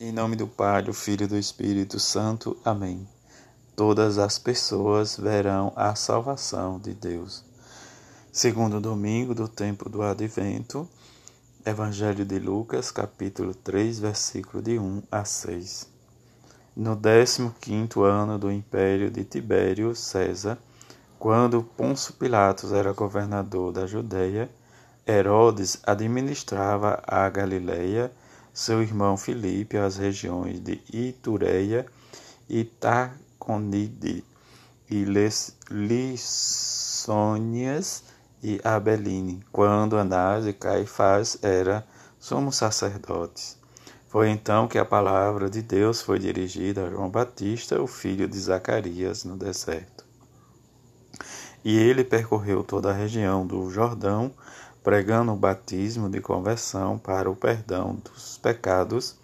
Em nome do Pai, do Filho e do Espírito Santo. Amém. Todas as pessoas verão a salvação de Deus. Segundo domingo do tempo do Advento, Evangelho de Lucas, capítulo 3, versículo de 1 a 6. No 15 ano do império de Tibério César, quando Pôncio Pilatos era governador da Judéia, Herodes administrava a Galileia seu irmão Filipe as regiões de Itureia, Itaconide e Lissônias e Abeline, quando Anás e Caifás eram somos sacerdotes. Foi então que a palavra de Deus foi dirigida a João Batista, o filho de Zacarias, no deserto. E ele percorreu toda a região do Jordão, pregando o batismo de conversão para o perdão dos pecados,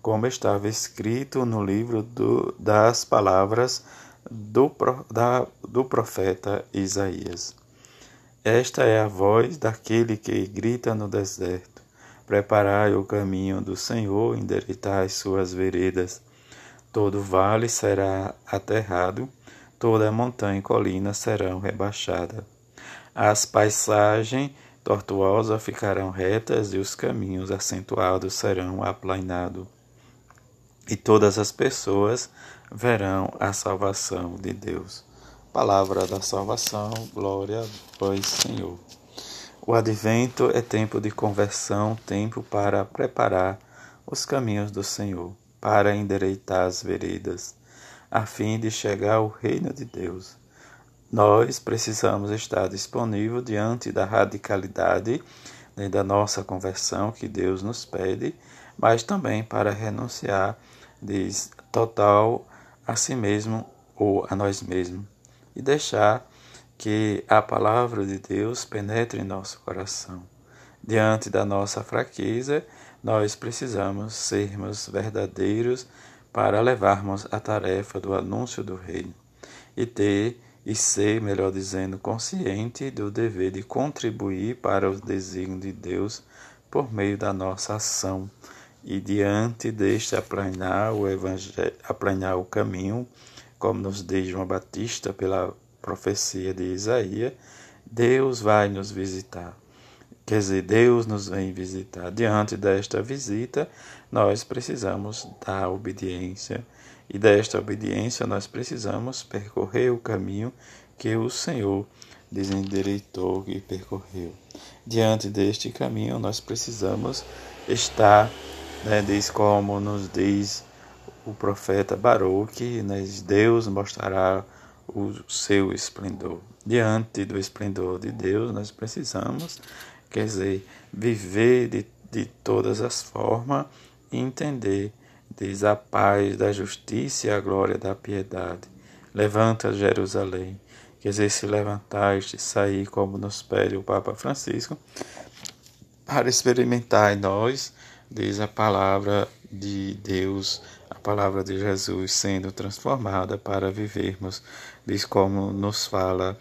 como estava escrito no livro do, das palavras do, da, do profeta Isaías. Esta é a voz daquele que grita no deserto: Preparai o caminho do Senhor, endireitai suas veredas. Todo vale será aterrado, toda montanha e colina serão rebaixadas. As paisagens tortuosas ficarão retas e os caminhos acentuados serão aplainados. E todas as pessoas verão a salvação de Deus. Palavra da salvação, glória a vós, Senhor. O advento é tempo de conversão, tempo para preparar os caminhos do Senhor, para endereitar as veredas, a fim de chegar ao reino de Deus. Nós precisamos estar disponível diante da radicalidade né, da nossa conversão que Deus nos pede, mas também para renunciar total a si mesmo ou a nós mesmos e deixar que a palavra de Deus penetre em nosso coração. Diante da nossa fraqueza, nós precisamos sermos verdadeiros para levarmos a tarefa do anúncio do reino e ter e ser, melhor dizendo, consciente do dever de contribuir para os desígnios de Deus por meio da nossa ação e diante deste aplanar o evangelho, aplanar o caminho, como nos diz João Batista pela profecia de Isaías, Deus vai nos visitar. Quer dizer, Deus nos vem visitar. Diante desta visita, nós precisamos da obediência e desta obediência nós precisamos percorrer o caminho que o Senhor desendireitou e percorreu. Diante deste caminho nós precisamos estar, né, diz como nos diz o profeta Baruch, né, Deus mostrará o seu esplendor. Diante do esplendor de Deus nós precisamos, quer dizer, viver de, de todas as formas e entender Diz a paz da justiça e a glória da piedade. Levanta Jerusalém. Dizer, se levantaste, sair como nos pede o Papa Francisco, para experimentar em nós, diz a palavra de Deus, a palavra de Jesus sendo transformada para vivermos, diz como nos fala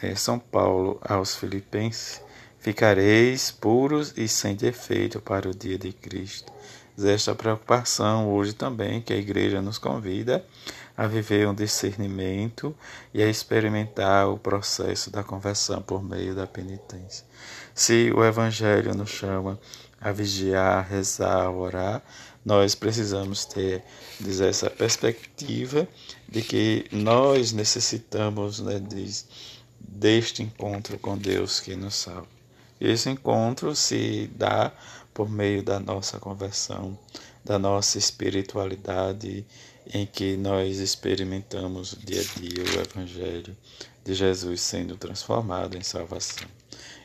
é, São Paulo aos Filipenses: ficareis puros e sem defeito para o dia de Cristo esta preocupação hoje também que a igreja nos convida a viver um discernimento e a experimentar o processo da conversão por meio da penitência. Se o Evangelho nos chama a vigiar, rezar, orar, nós precisamos ter diz, essa perspectiva de que nós necessitamos né, diz, deste encontro com Deus que nos salva. Esse encontro se dá por meio da nossa conversão, da nossa espiritualidade, em que nós experimentamos dia a dia o Evangelho de Jesus sendo transformado em salvação.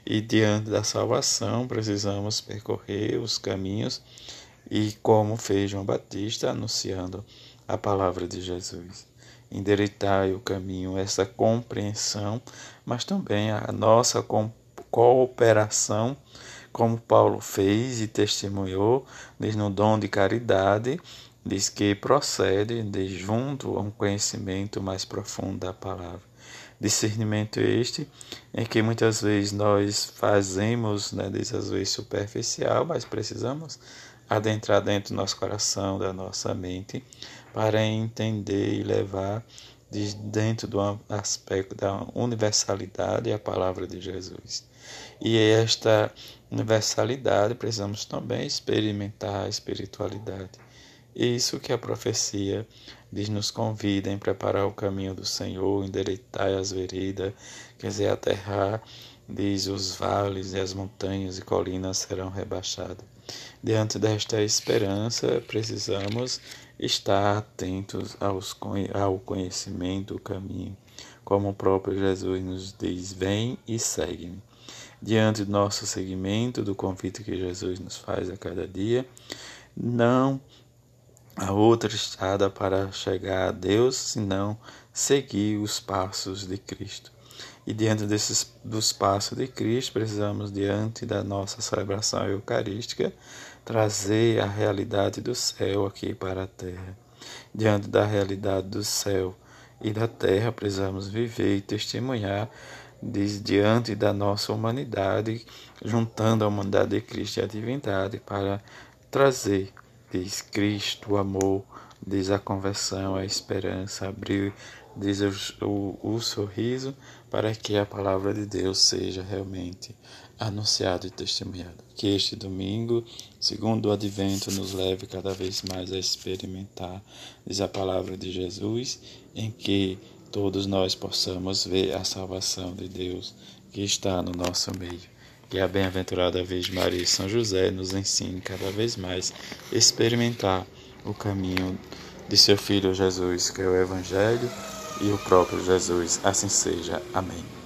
E diante da salvação, precisamos percorrer os caminhos e, como fez João Batista, anunciando a palavra de Jesus. Endereitar o caminho, essa compreensão, mas também a nossa cooperação como Paulo fez e testemunhou, diz no dom de caridade, diz que procede de junto a um conhecimento mais profundo da palavra. Discernimento este em que muitas vezes nós fazemos, né, diz às vezes superficial, mas precisamos adentrar dentro do nosso coração, da nossa mente, para entender e levar de dentro do aspecto da universalidade a palavra de Jesus. E esta universalidade precisamos também experimentar a espiritualidade. Isso que a profecia diz nos convida em preparar o caminho do Senhor, endereitar as veredas, quer dizer, aterrar, diz os vales e as montanhas e colinas serão rebaixadas. Diante desta esperança, precisamos estar atentos aos, ao conhecimento do caminho, como o próprio Jesus nos diz: Vem e segue-me. Diante do nosso seguimento, do convite que Jesus nos faz a cada dia, não há outra estrada para chegar a Deus senão seguir os passos de Cristo. E diante desses, dos passos de Cristo, precisamos, diante da nossa celebração eucarística, trazer a realidade do céu aqui para a terra. Diante da realidade do céu e da terra, precisamos viver e testemunhar diante da nossa humanidade, juntando a humanidade de Cristo e a divindade para trazer, diz Cristo, o amor, diz a conversão, a esperança, abrir, diz o, o, o sorriso, para que a palavra de Deus seja realmente anunciada e testemunhada. Que este domingo, segundo o advento, nos leve cada vez mais a experimentar, diz a palavra de Jesus, em que todos nós possamos ver a salvação de Deus que está no nosso meio. Que a bem-aventurada Virgem Maria e São José nos ensine cada vez mais a experimentar o caminho de seu Filho Jesus, que é o Evangelho, e o próprio Jesus. Assim seja. Amém.